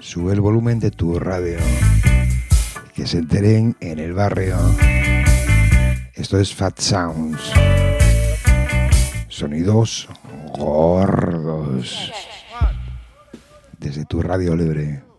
Sube el volumen de tu radio. Que se enteren en el barrio. Esto es Fat Sounds. Sonidos gordos. Desde tu radio libre.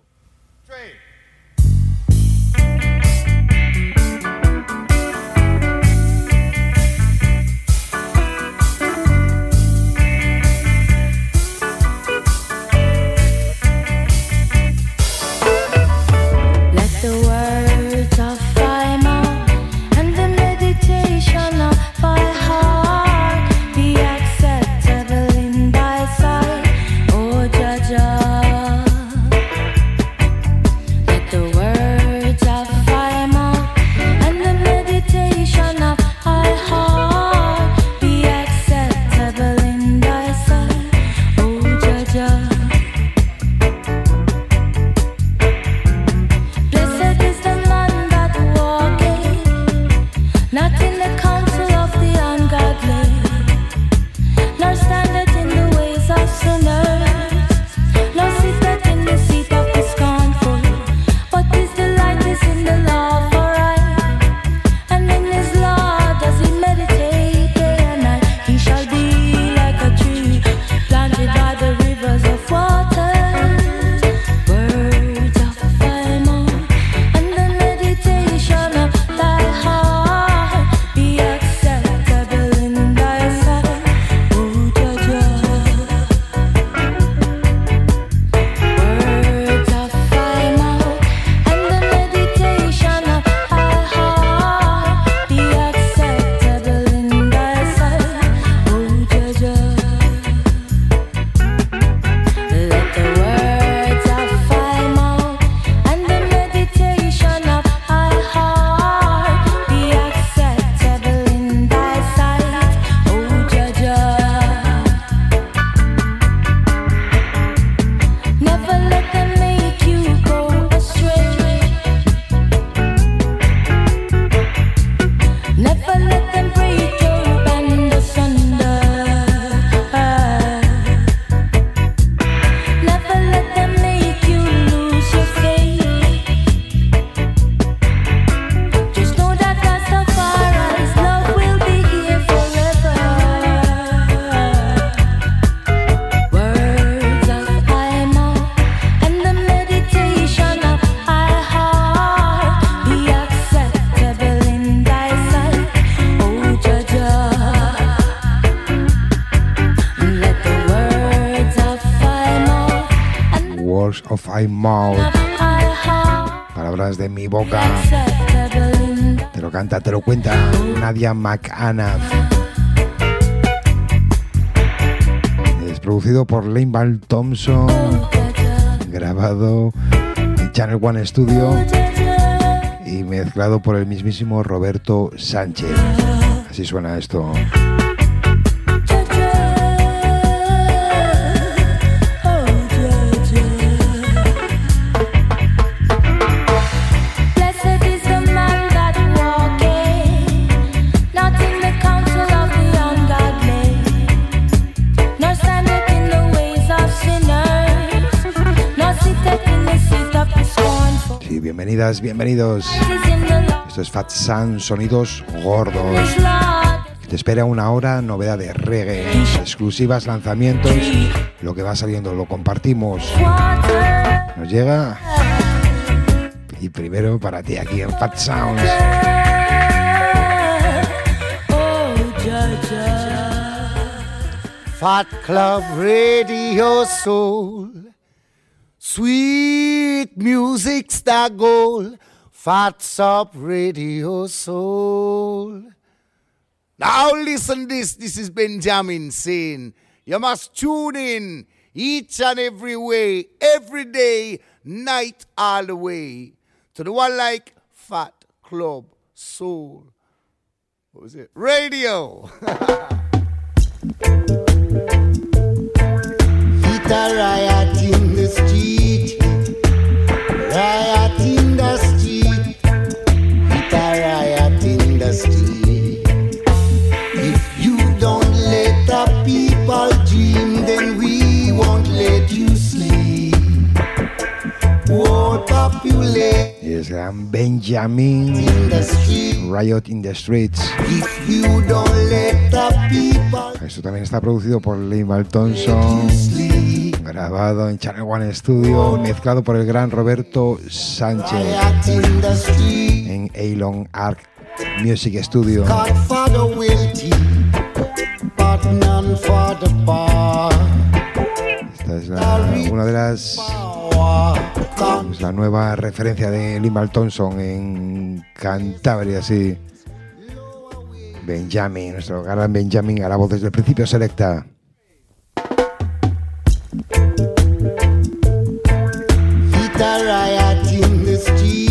Te lo canta, te lo cuenta Nadia McAnaf. Es producido por Lane Ball Thompson, grabado en Channel One Studio y mezclado por el mismísimo Roberto Sánchez. Así suena esto. Bienvenidas, bienvenidos. Esto es Fat Sun, sonidos gordos. Te espera una hora, novedad de reggae, exclusivas, lanzamientos, lo que va saliendo lo compartimos. Nos llega y primero para ti aquí en Fat Sounds. Fat Club Radio Soul. Sweet music's the goal. Fats up radio soul. Now listen this. This is Benjamin saying, you must tune in each and every way, every day, night all the way to the one like Fat Club Soul. What was it? Radio. Hit Riot in the street. It a riot in the street. If you don't let the people dream, then we won't let you sleep. Won't. Yes, I'm Benjamin. In the. Riot in the streets. If you don't let the people... Esto también está producido por Lee Baltonson. Grabado en Channel One Studio, mezclado por el gran Roberto Sánchez en Elon Arc Music Studio. Esta es una de las es la nueva referencia de Limbal Thompson en Cantabria, sí. Benjamin, nuestro gran Benjamin a la voz desde el principio selecta. Hit a riot in the street.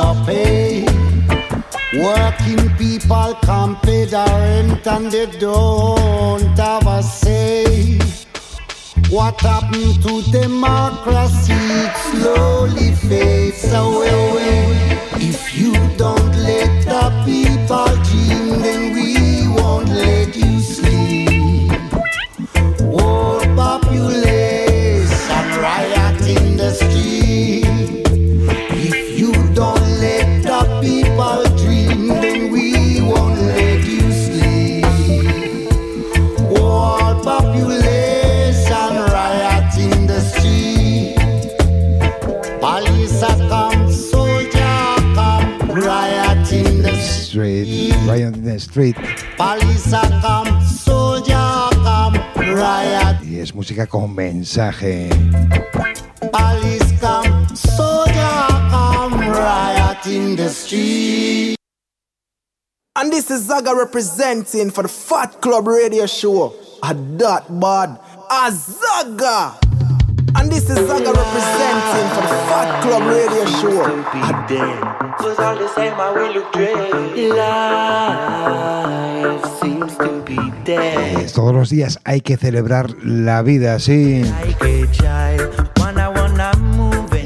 Your pay. Working people confederate and they don't have a say. What happened to democracy? It slowly fades away. If you don't let the people dream, then we won't let you Street, Riot in the Street. Police come, soldier come, riot. Y es música con mensaje. Police come, soldier come, riot in the street. And this is Zaga representing for the Fat Club Radio Show. A dot bad. A Zaga. And this is Zaga representing for the Fat Club Radio Show. Was all the same, I will look dread. Life seems to be dead. Eh, Todos los días hay que celebrar la vida, sí.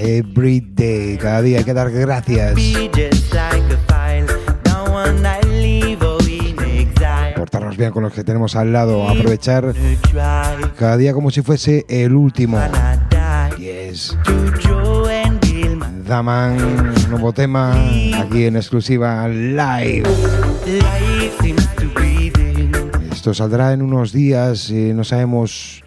Every day, cada día hay que dar gracias. be just like a file. Wanna Portarnos bien con los que tenemos al lado, aprovechar cada día como si fuese el último. Yes. Daman, nuevo tema, aquí en exclusiva live. Esto saldrá en unos días, eh, no sabemos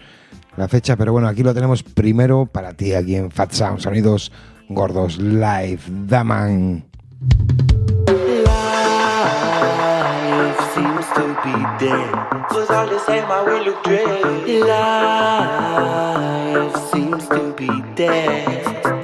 la fecha, pero bueno, aquí lo tenemos primero para ti, aquí en Fat Sound, Sonidos Gordos Live. Daman. Be dead. Was all the same, I will look dread. Life seems to be dead.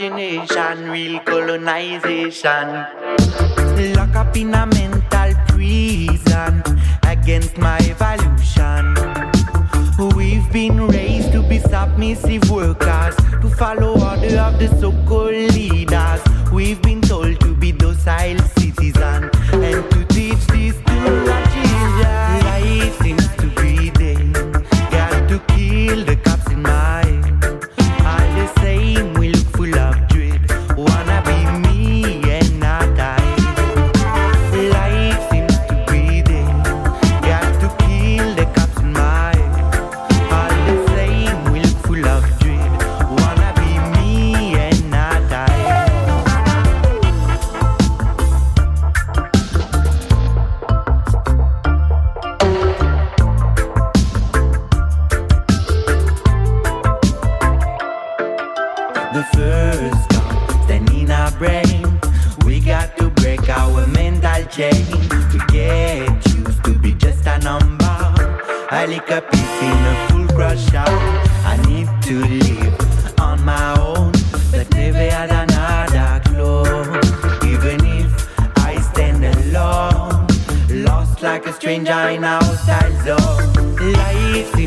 imagination, real colonization. Lock up in a man. brain. We got to break our mental chain to get used to be just a number. I lick a piece in a full crusher. I need to live on my own, but never had another clue, Even if I stand alone, lost like a stranger in outside zone. Life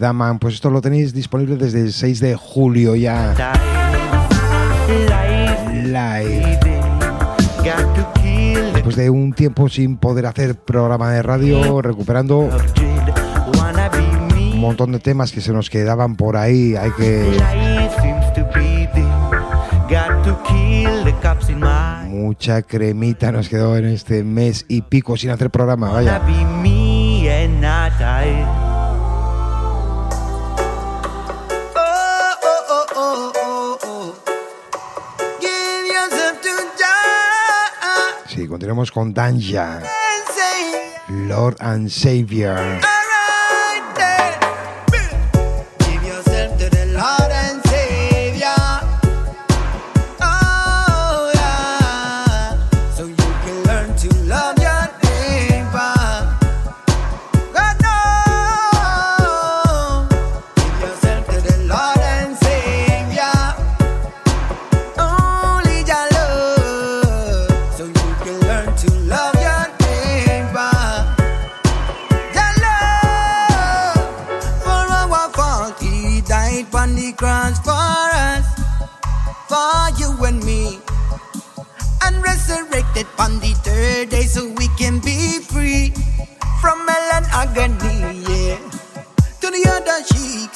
Daman. Pues esto lo tenéis disponible desde el 6 de julio ya. Live. Después de un tiempo sin poder hacer programa de radio, recuperando un montón de temas que se nos quedaban por ahí, hay que mucha cremita nos quedó en este mes y pico sin hacer programa, vaya. Continuamos con Danja. Lord and Savior. resurrected on the third day so we can be free from hell and agony, yeah. To the other cheek.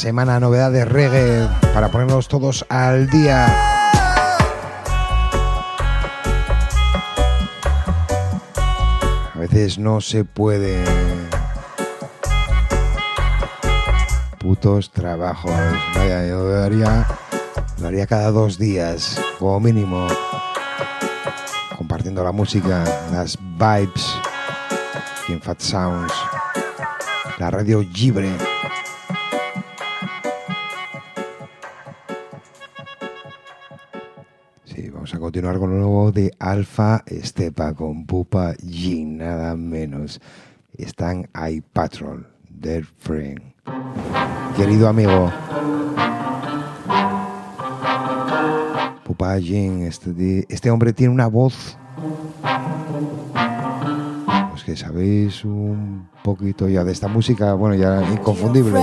semana novedad de reggae para ponernos todos al día. A veces no se puede. Putos trabajos. Vaya, yo lo haría, lo haría cada dos días, como mínimo. Compartiendo la música, las vibes, aquí en Fat Sounds, la radio libre. Continuar con lo nuevo de Alfa Estepa con Pupa G, nada menos. Están ahí Patrol, Their Friend. Querido amigo, Pupa G, este, este hombre tiene una voz. Pues que sabéis un poquito ya de esta música, bueno, ya inconfundible.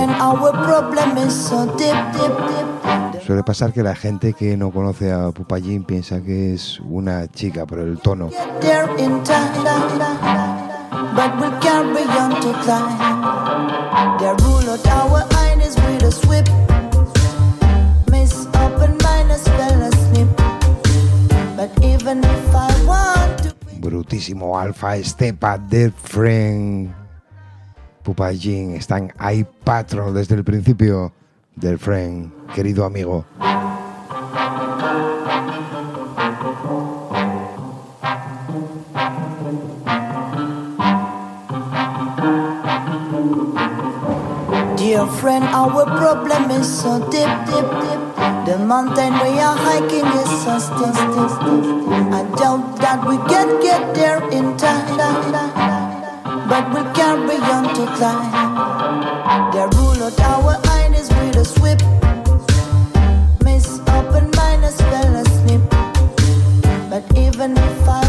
Suele pasar que la gente que no conoce a Pupallín piensa que es una chica por el tono. Brutísimo Alfa Estepa, Dead Friend. Pupallín están ahí Patrol desde el principio del Friend, querido amigo. Dear friend, our problem is so deep, deep, deep. The mountain we are hiking is so steep, steep, steep. I doubt that we can get there in time, but we'll carry on to climb. They rule out our but even if I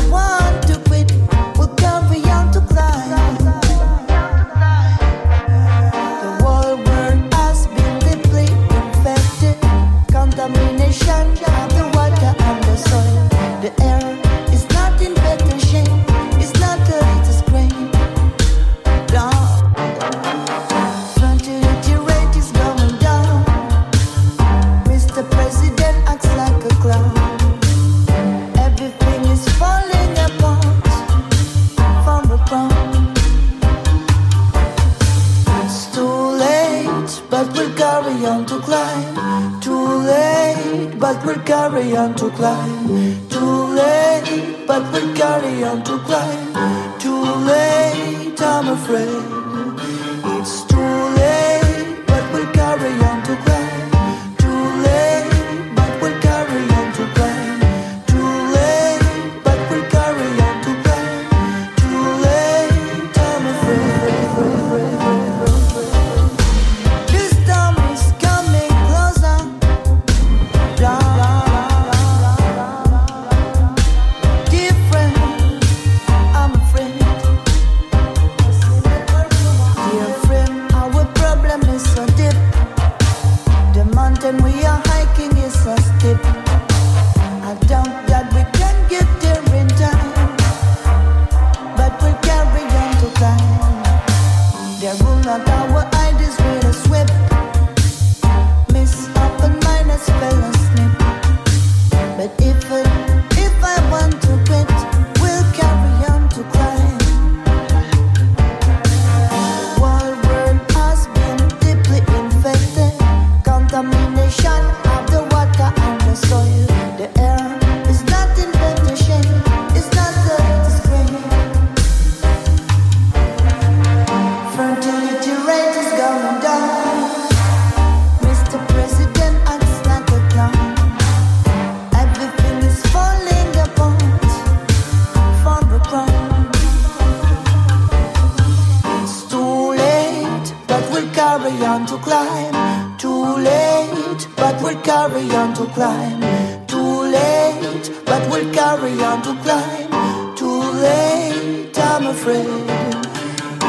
carry on to climb. Too late, but we'll carry on to climb. Too late, but we'll carry on to climb. Too late, I'm afraid.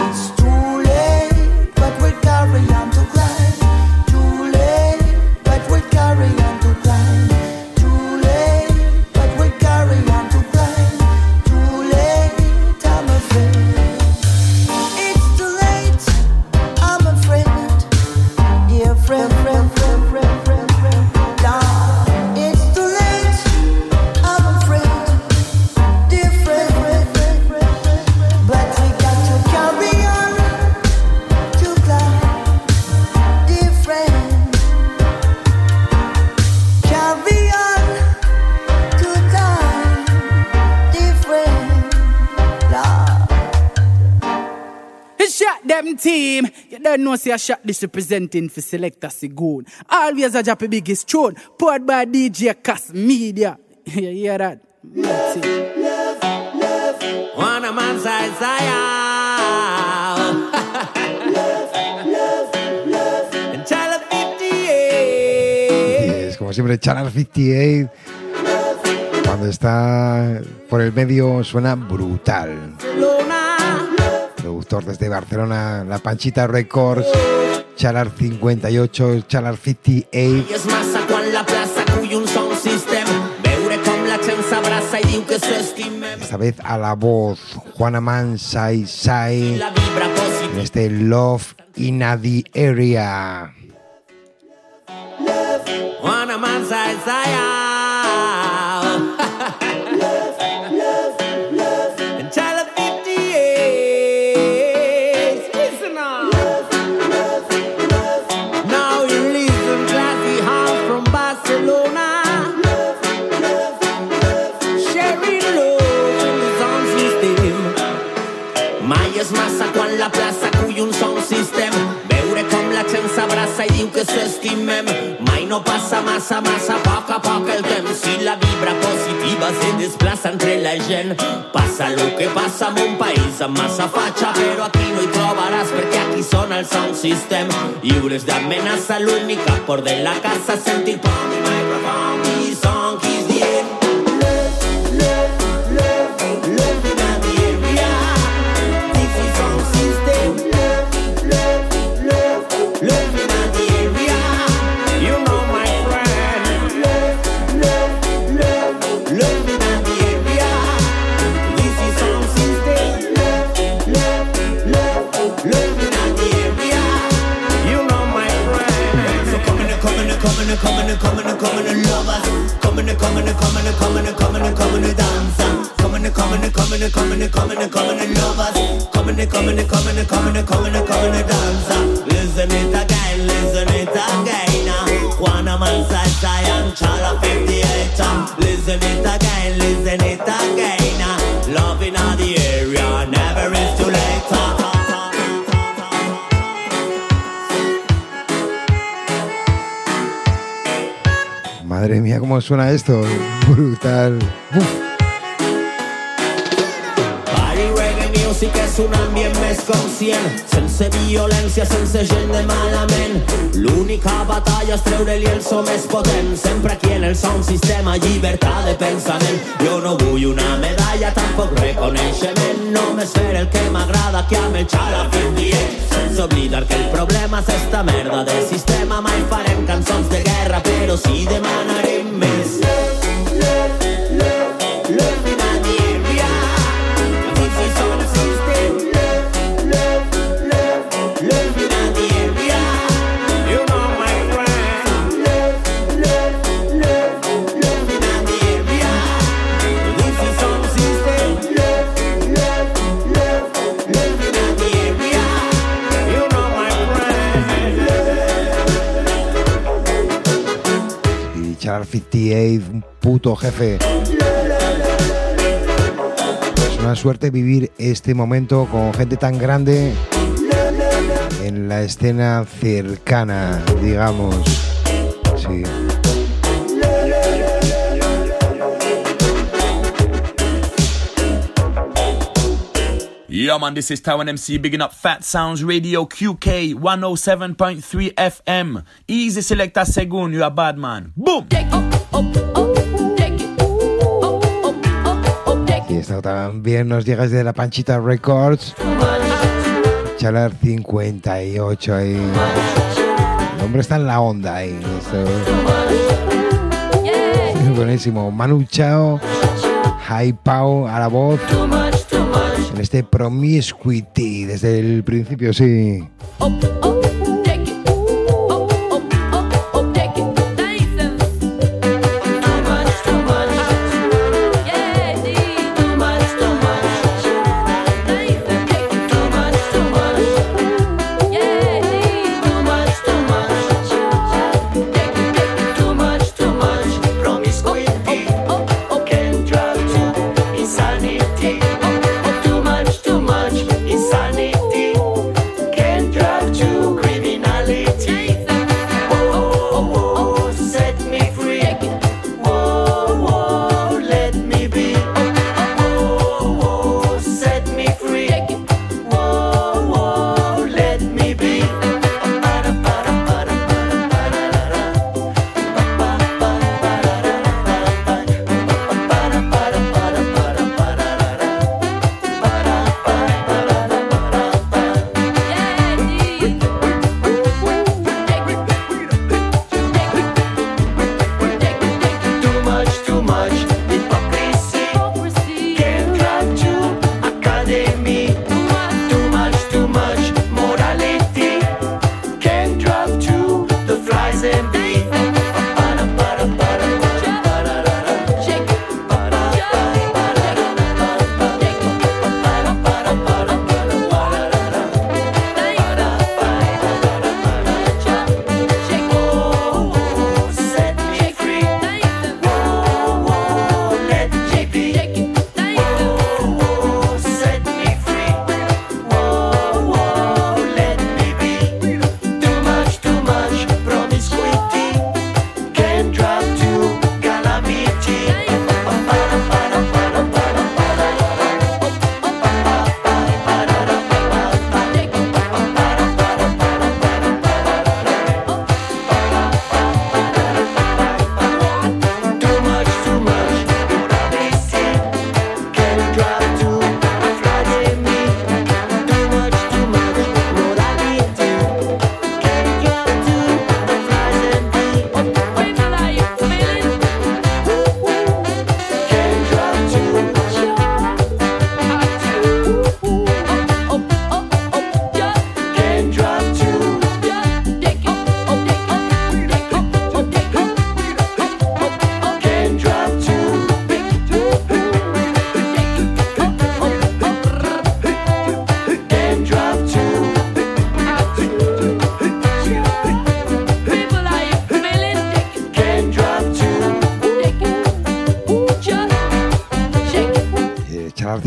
It's too late, but we'll carry on to climb. Don't know see a shot this representing for Selector Sigoon. Always a drop a biggest tune, poured by DJ Cass Media. you hear that? Love, love, love. One a man side, side. como siempre, Channel 58. Cuando está por el medio suena brutal. Productor desde Barcelona, La Panchita Records, Chalar 58, Chalar 58. Esta vez a la voz, Juana Man Sai Sai, en este Love in the Area. One a man side side. Se desplaza entre la gent, passa lo que passa en un país amb massa fatxa, però aquí no hi trobaràs perquè aquí sona el sound system. Lliures d'amenaça, l'única por de la casa sentir pom i microphone coming, coming, coming, lovers. Coming, coming, coming, coming, coming, dancer. Listen it again, listen it again. Juana and Chala 58. Listen it again, listen it again. Loving all the area, never is too late. Madre mía, cómo suena esto. Brutal. Un ambient més conscient sense violència, sense gent de malament. L'única batalla és treure-li el so més potent. Sempre aquí en el sound sistema llibertat de pensament. Jo no vull una medalla tampoc reconeixement. Només fer el que m'agrada que amb el xala sense oblidar que el problema és esta merda de sistema. Mai farem cançons de guerra però sí demanarem puto jefe. Es una suerte vivir este momento con gente tan grande en la escena cercana, digamos. Sí. Yeah, man, this is Taiwan MC bigging up Fat Sounds Radio QK 107.3 FM. Easy selector Segun, you a bad man. Boom! Esto también nos llega desde la Panchita Records. Chalar 58 ahí. El hombre está en la onda ahí. Buenísimo. Manu Chao, High Pau a la voz en este Promiscuity desde el principio, sí. Charlar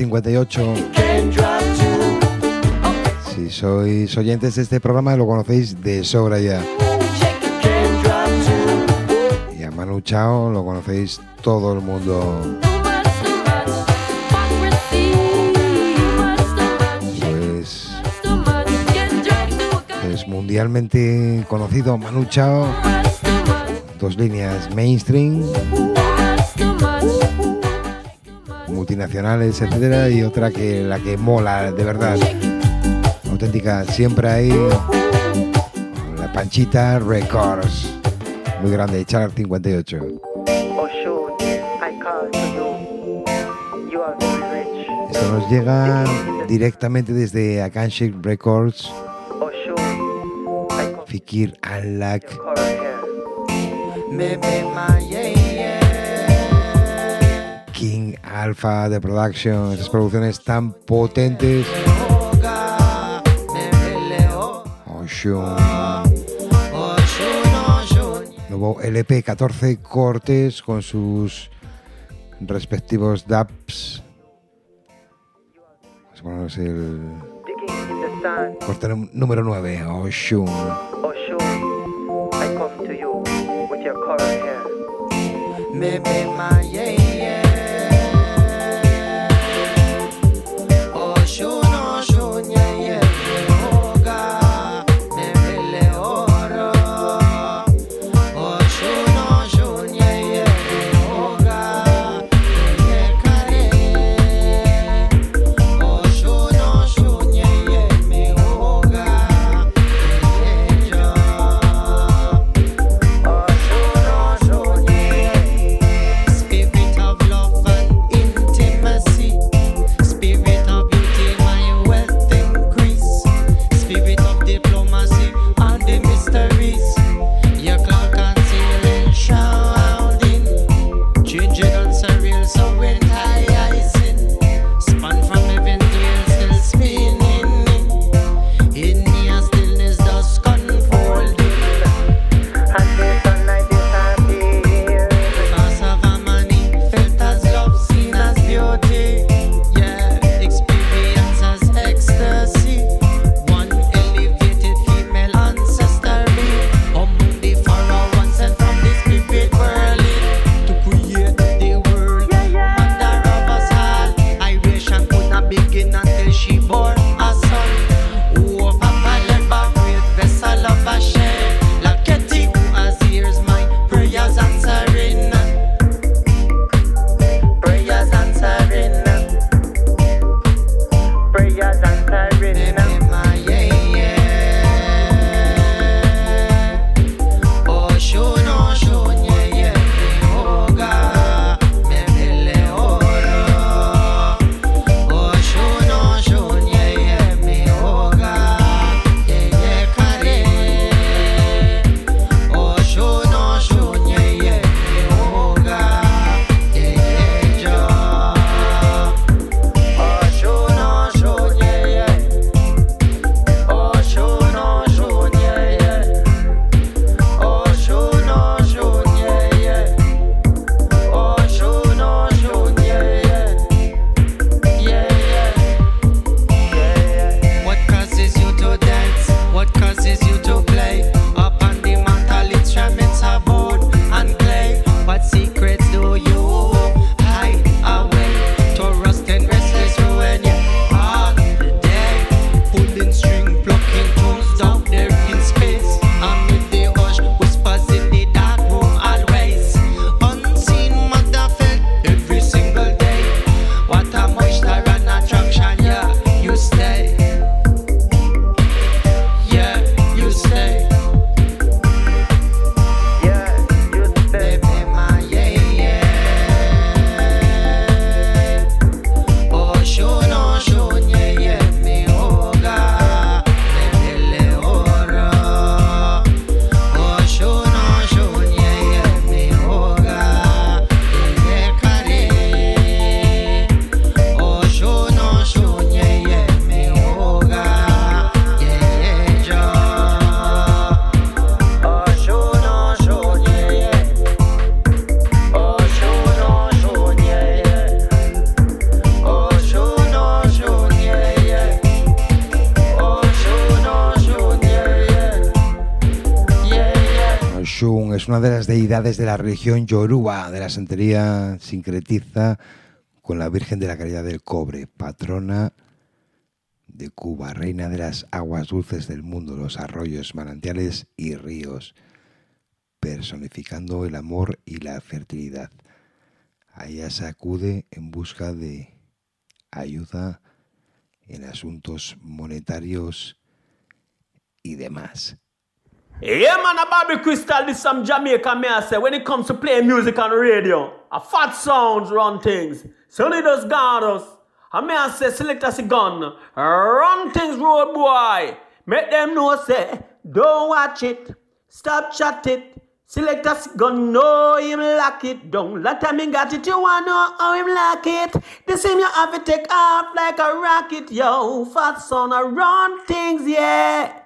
58. Si sois oyentes de este programa, lo conocéis de sobra ya. Y a Manu Chao lo conocéis todo el mundo. Pues es mundialmente conocido Manu Chao. Dos líneas mainstream, multinacionales, etcétera, y otra que la que mola de verdad. Auténtica, siempre ahí. La Panchita Records. Muy grande, Char 58. Esto nos llega directamente desde Akanshik Records. Fikir Alak. Alpha de Production, esas producciones tan potentes. Oshun. Nuevo LP 14 cortes con sus respectivos dubs. Vamos a el corte número 9, Oshun. Maybe my yeah, yeah. Deidades de la región Yoruba de la santería sincretiza con la Virgen de la Caridad del Cobre, patrona de Cuba, reina de las aguas dulces del mundo, los arroyos, manantiales y ríos, personificando el amor y la fertilidad. A ella se acude en busca de ayuda en asuntos monetarios y demás. Yeah, man, a Bobby Crystal, this some Jamaica, me I say, when it comes to playing music on the radio, a fat sounds run things. Sonny does guard us. I may I say, select us a gun, run things, road boy. Make them know, say, don't watch it, stop chat it. Select us gun, know him lock it down. That time he got it, you wanna know how him lock it. The same you have to take off like a rocket, yo. Fat son, I run things, yeah.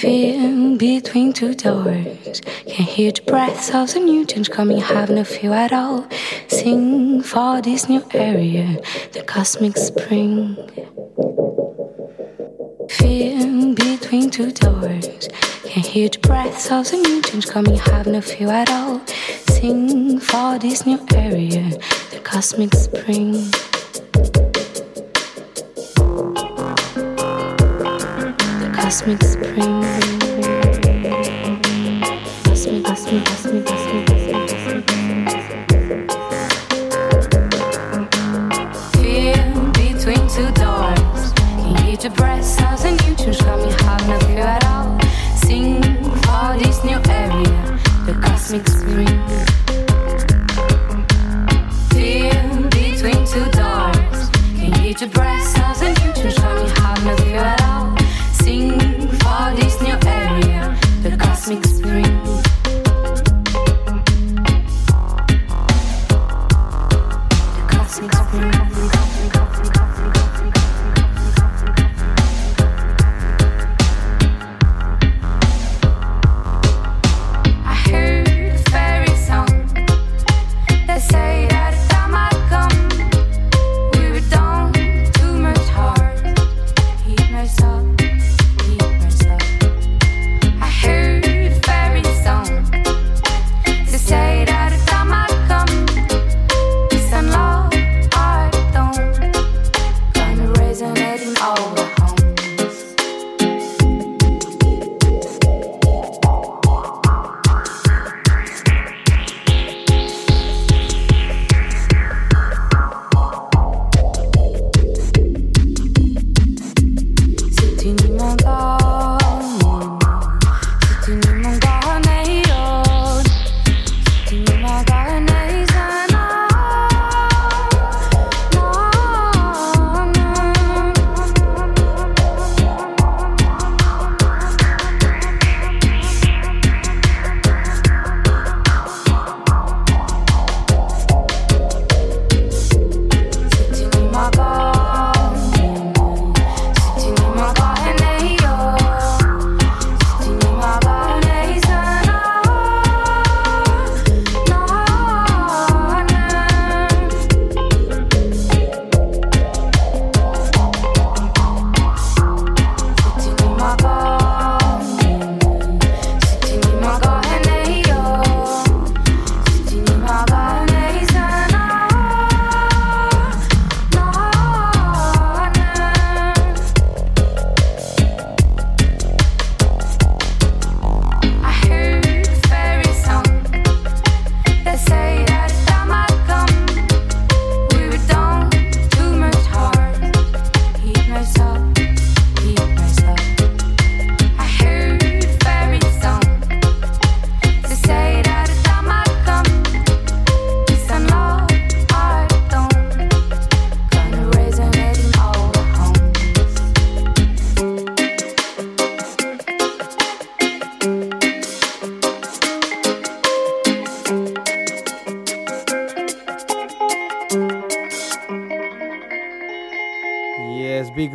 Feeling between two doors. Can hear the breaths of the newtons coming, have no fear at all. Sing for this new area, the cosmic spring. Feeling between two doors. Can hear the breaths of the newtons coming, have no fear at all. Sing for this new area, the cosmic spring. Cosmic spring. Cosmic, cosmic,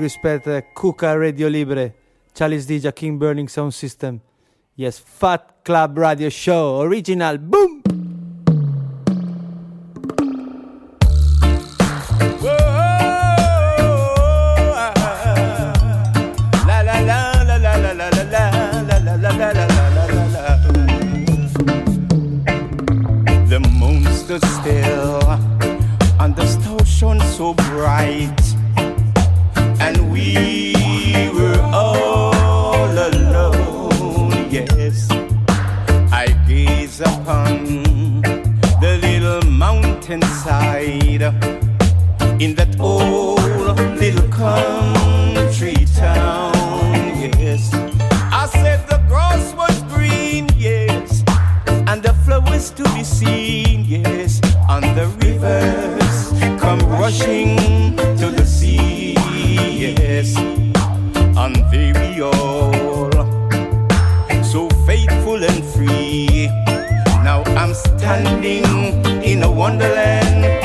respect uh, Kuka Radio Libre, Charles DJ, King Burning Sound System. Yes, Fat Club Radio Show, original, boom! The moon stood still, and the stars shone so bright in that old little country town. Yes, I said the grass was green. Yes, and the flowers to be seen. Yes, and the rivers come rushing to the sea. Yes, and they we all so faithful and free. Now I'm standing in a wonderland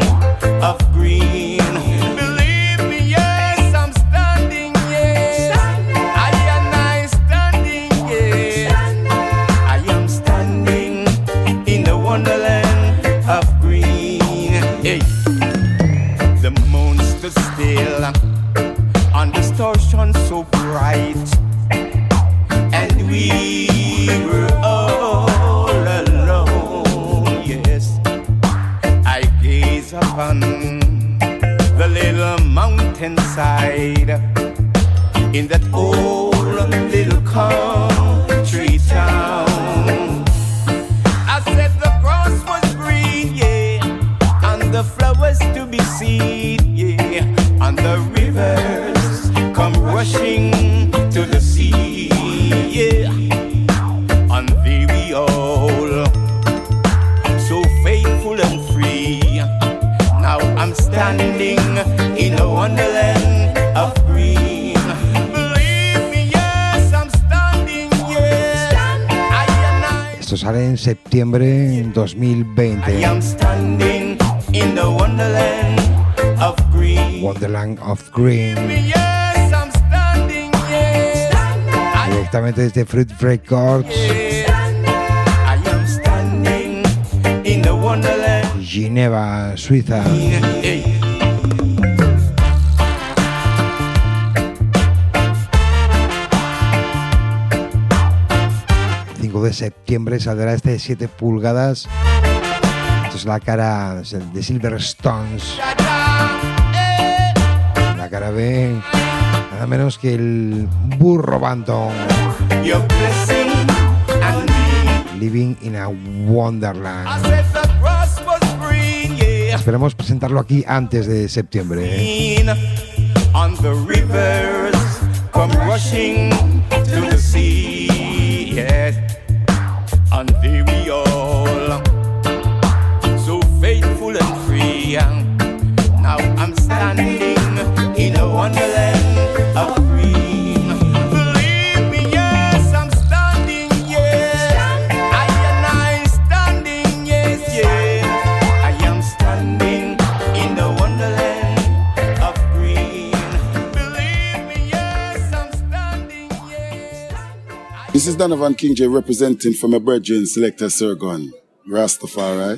seen, yeah, and the rivers come rushing to the sea, yeah, and there we all so faithful and free. Now I'm standing in a wonderland of green. Believe me, yes, I'm standing. I and Esto sale en septiembre de 2020. In the wonderland of green. Wonderland of Green. Yes, I'm standing, yes. Directamente desde Fruit Records. I am standing in the wonderland. Ginebra, Suiza. Hey. 5 de septiembre saldrá este de 7 pulgadas. Esto es la cara de Silverstones. La cara B, nada menos que el burro Banton. Living in a Wonderland. Esperamos presentarlo aquí antes de septiembre. on the rivers come rushing to the sea, yes. And Donovan King J representing for my brethren Selector Sergon. Rastafari.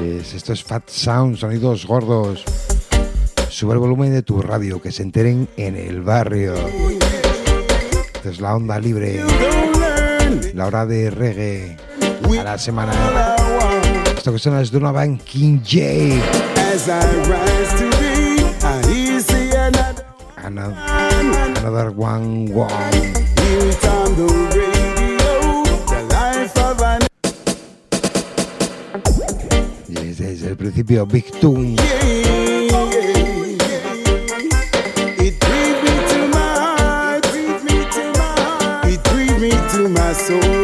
Yes, esto es Fat Sound, sonidos gordos. Sube el volumen de tu radio, que se enteren en el barrio. Esta es la onda libre la hora de reggae a la semana. Esto que suena es Donovan King J. Another, another one, one. desde el principio Big Tune. Soul.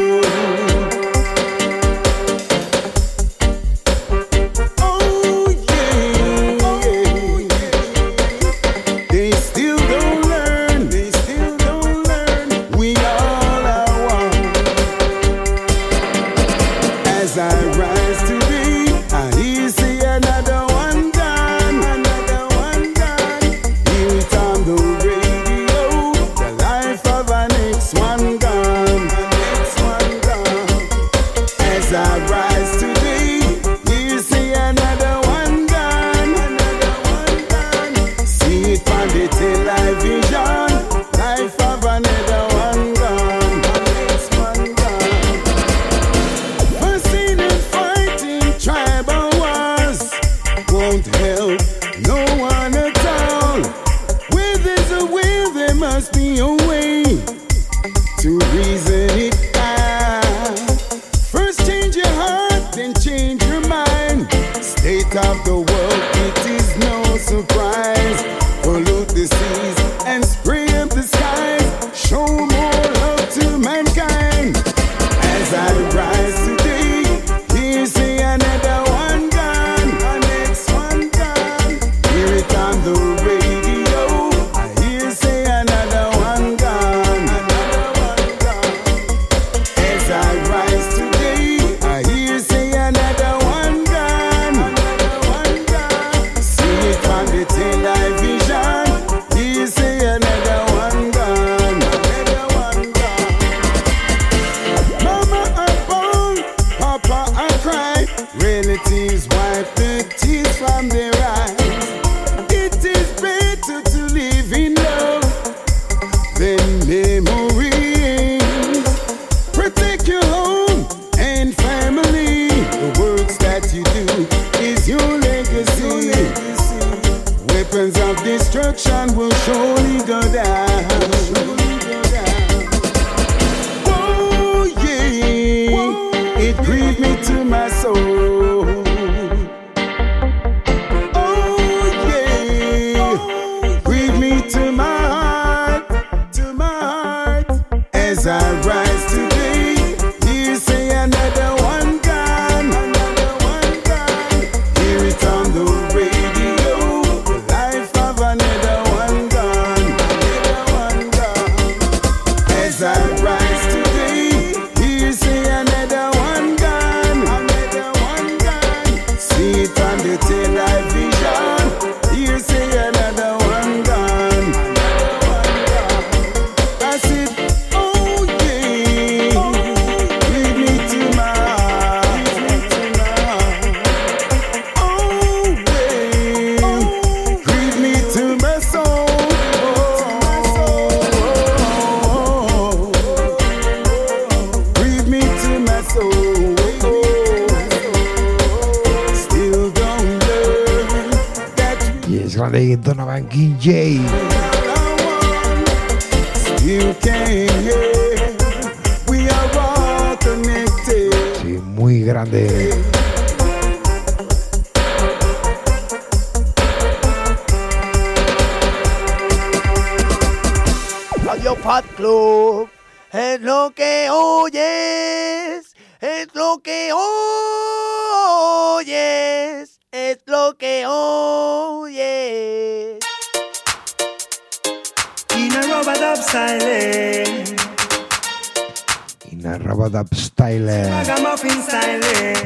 de Donovan J. Sí, muy grande. Radio Pat Club es lo que oyes, es lo que oyes lo que oye. In a Robadab style. In a style.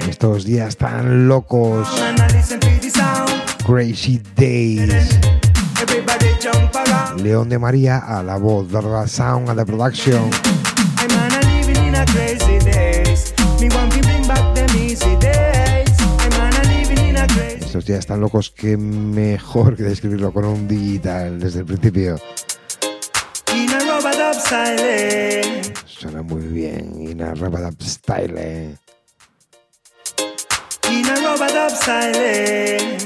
Estos días tan locos. Crazy Days. León de María a la voz de la Sound and the Production. dice, hostia, están locos, qué mejor que describirlo con un digital desde el principio. Suena muy bien, Ina Robadab Style. In a Ina Robadab Style.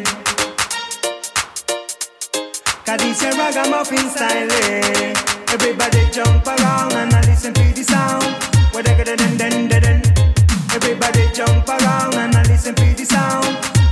Cadicia Ragamuffin Style. Everybody jump around and I listen to the sound. Everybody jump around and I listen to the sound.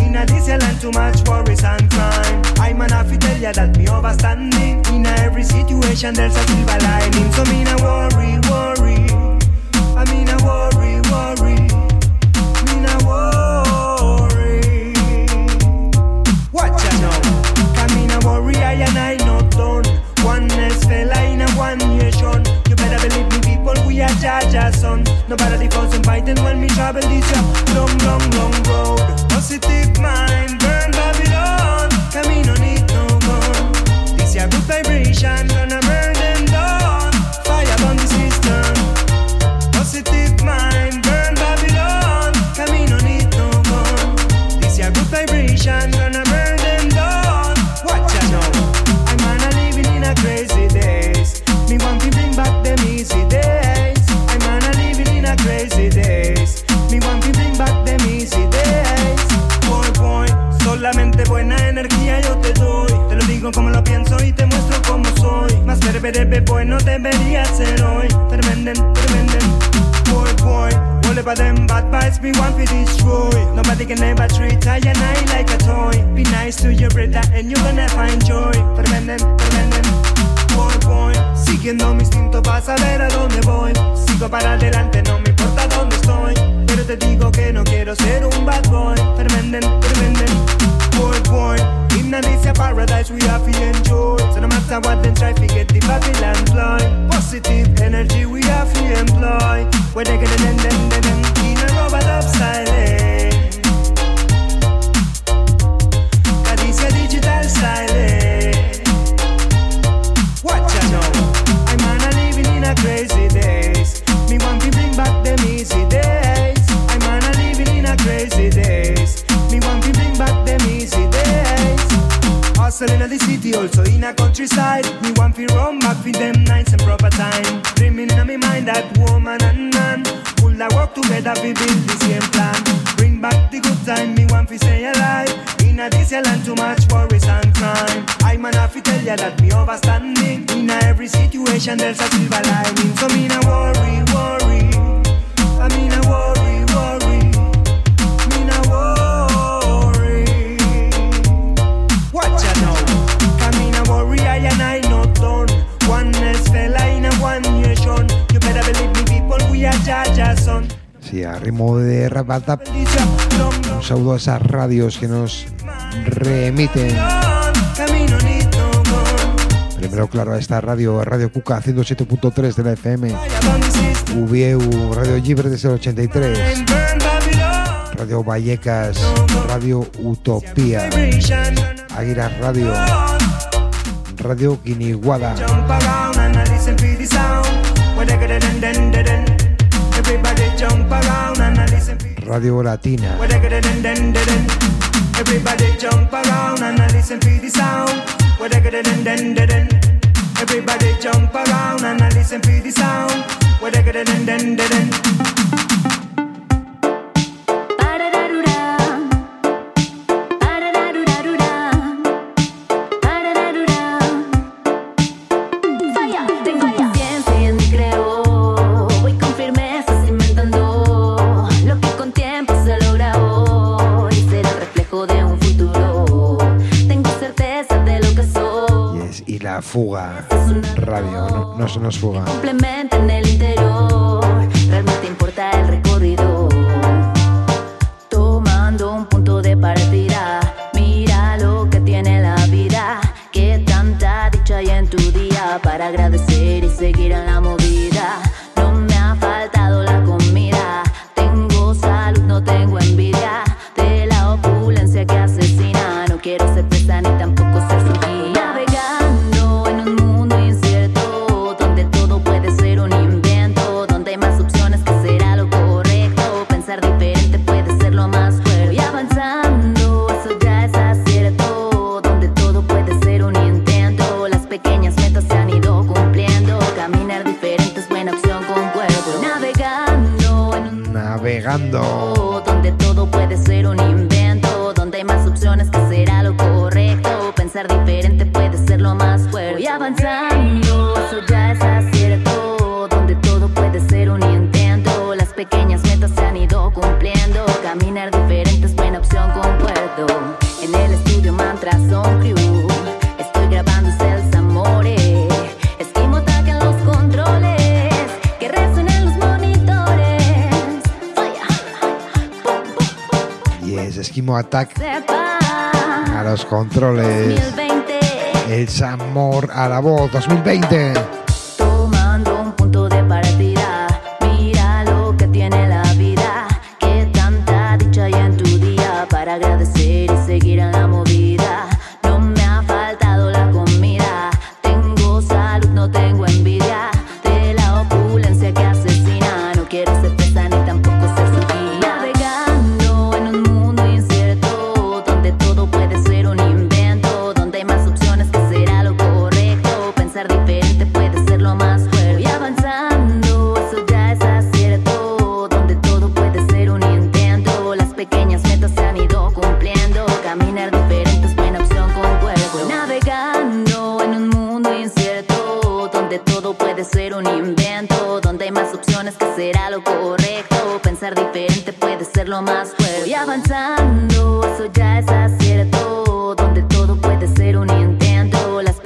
In a this land too much worries and crime. I'm an to tell ya that me overstanding. In a every situation there's a silver lining. So me not worry, worry. I mean I worry, worry. Me not worry. Watch ya now. Come in a worry, I and I not done. One less fella in a one nation. You better believe me, people. We are Jaja son. Nobody falls and fighting when me travel this year. long, long, long road sensitive mind. Debería ser hoy. Tremenden, tremenden. Boy, boy, all of them bad vibes me want to destroy. Nobody can ever treat I and I like a toy. Be nice to your brother and you're gonna find joy. Tremenden, tremenden. Boy, boy, siguiendo mi instinto para saber a dónde voy. Sigo para adelante, no me importa dónde estoy. Pero te digo que no quiero ser un bad boy. Tremenden, tremenden. Boy, boy, in a paradise we have to enjoy. So no matter what, then try to get the Babylon fly. Positive energy we have to employ. Where they gonna then, then, then, then, in a robot upside lane. Cadicia digital silent. Eh? Watch ya know. I'm man a living in a crazy Hustle in the city, also in a countryside. Me want to run back for them nights and proper time. Dreaming in my mind that woman and man Pull I work together, we build the same plan. Bring back the good time, me want to stay alive. In a this land, too much worries and crime. I man have to tell ya that me overstanding. In a every situation, there's a silver lining. So me no worry, worry. I mean a worry, worry. Sí, a ritmo de Rabatap. Un saludo a esas radios que nos remiten. Primero, claro, a esta radio, Radio Cuca 107.3 de la FM. VU, Radio Libre desde el 83. Radio Vallecas, Radio Utopía. Águilas Radio. Radio Guiniguada. Radio Latina. Everybody jump around and I listen to the sound. Everybody jump around and I listen to the sound. Fuga. Radio, no, no se nos fuga. A la voz 2020.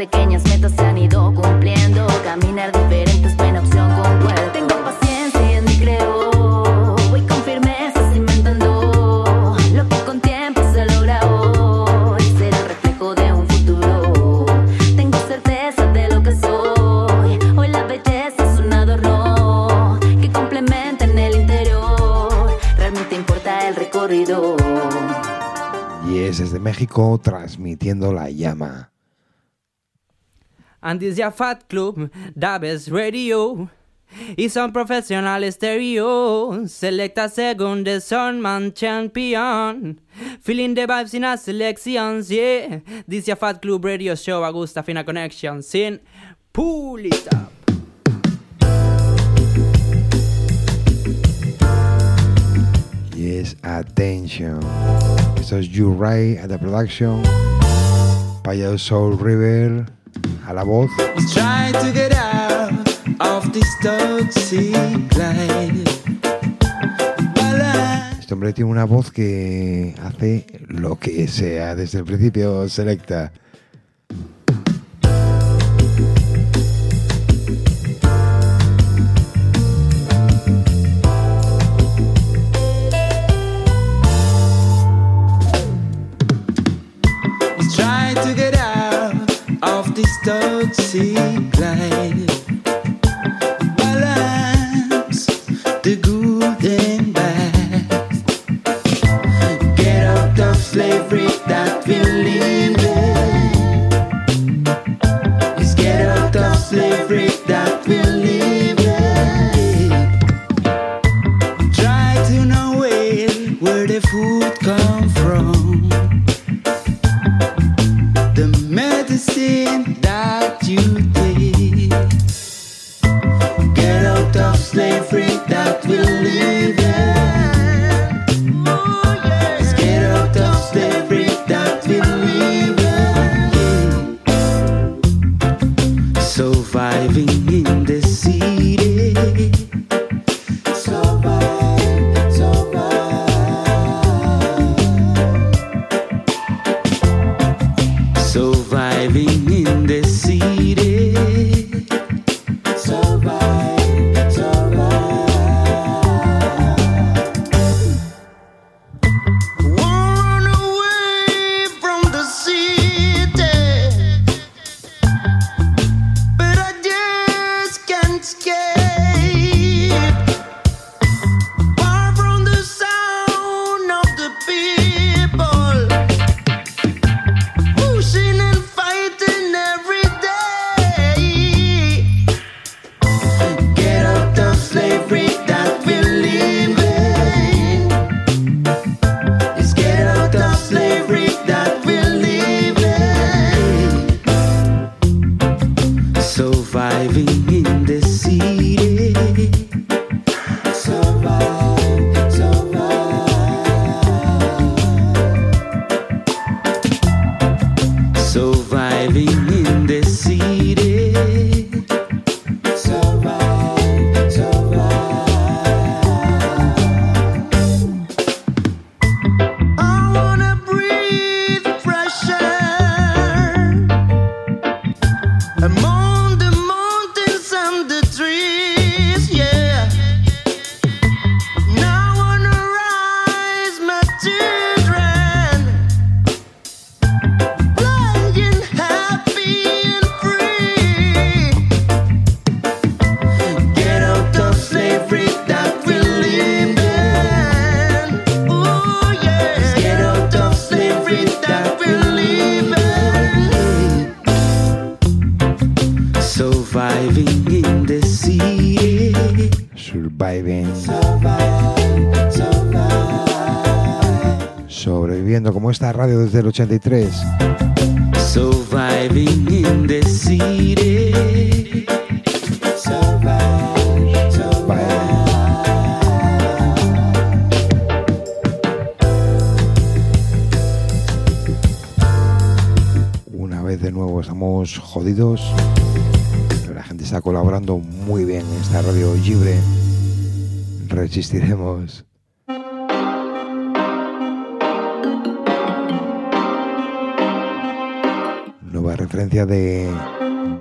Pequeñas metas se han ido cumpliendo. Caminar diferente es buena opción con cuerda. Tengo paciencia en mi creo. Voy con firmeza cimentando. Lo que con tiempo se logra hoy será el reflejo de un futuro. Tengo certeza de lo que soy. Hoy la belleza es un adorno que complementa en el interior. Realmente importa el recorrido. Y es desde México transmitiendo la llama. And this your Fat Club, the best radio. It's on professional stereo. Select a second, the Sunman champion. Feeling the vibes in a selections, yeah. This your Fat Club radio show, Augusta Fina Connection. Sin pull it up. Yes, attention. Esto es You Right at the production. Payado Soul River a la voz. was trying to get out of this toxic life. Well, I Este hombre tiene una voz que hace lo que sea desde el principio selecta. Of this toxic Surviving. Sobreviviendo como esta radio desde el 83. Surviving in the city. Survive, survive. Una vez de nuevo estamos jodidos. Pero la gente está colaborando muy bien en esta radio libre resistiremos. Nueva referencia de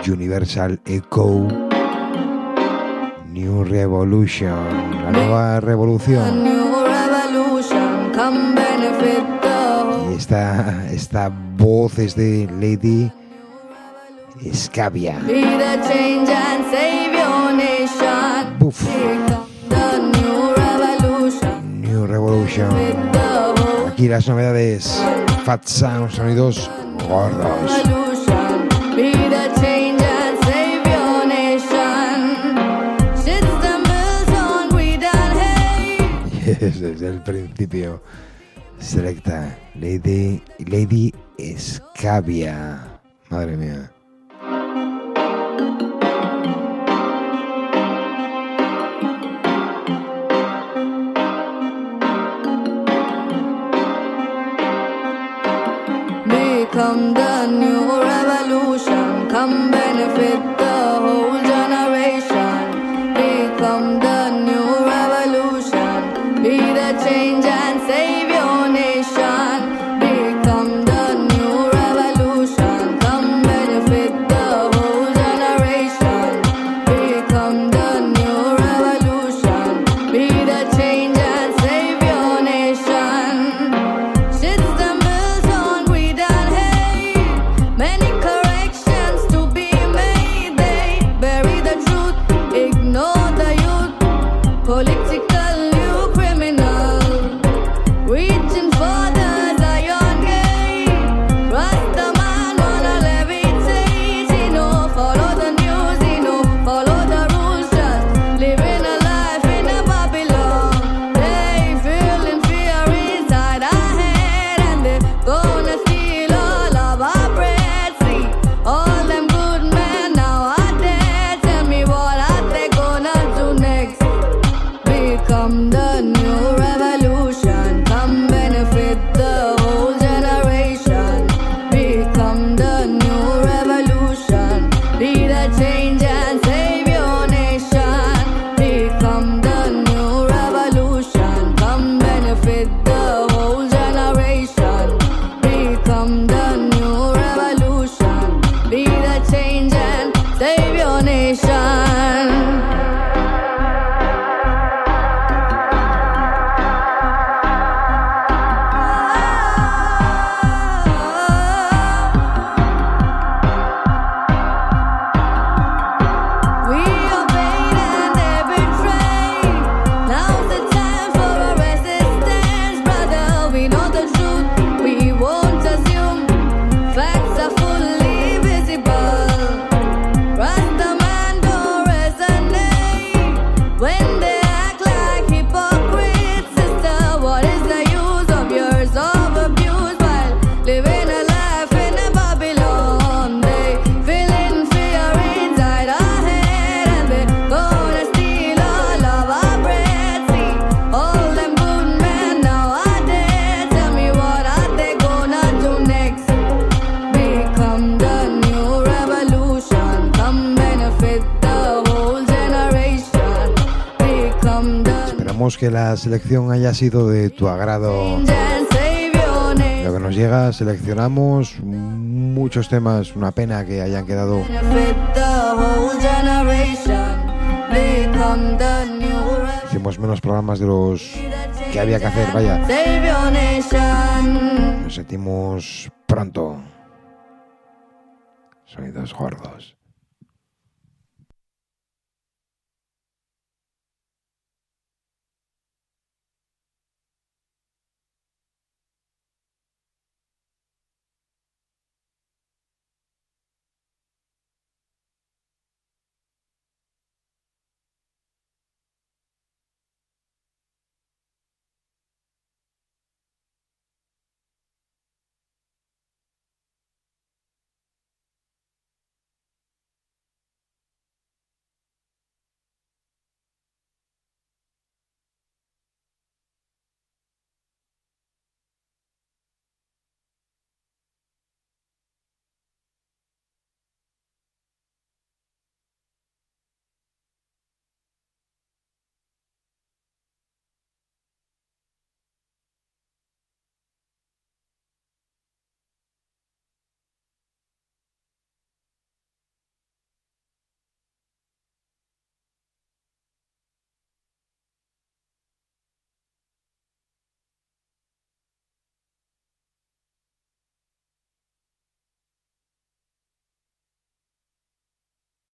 Universal Echo. New Revolution, la nueva revolución. Y esta, esta voz es de Lady Scavia. Buf. Revolution. Aquí las novedades Fat Sound, sonidos gordos. Desde el principio, selecta Lady, Lady Escavia. Madre mía. Come the new revolution, come benefit Que la selección haya sido de tu agrado. Lo que nos llega, seleccionamos muchos temas, una pena que hayan quedado hicimos menos programas de los que había que hacer, vaya. Nos sentimos pronto. Sonidos gordos.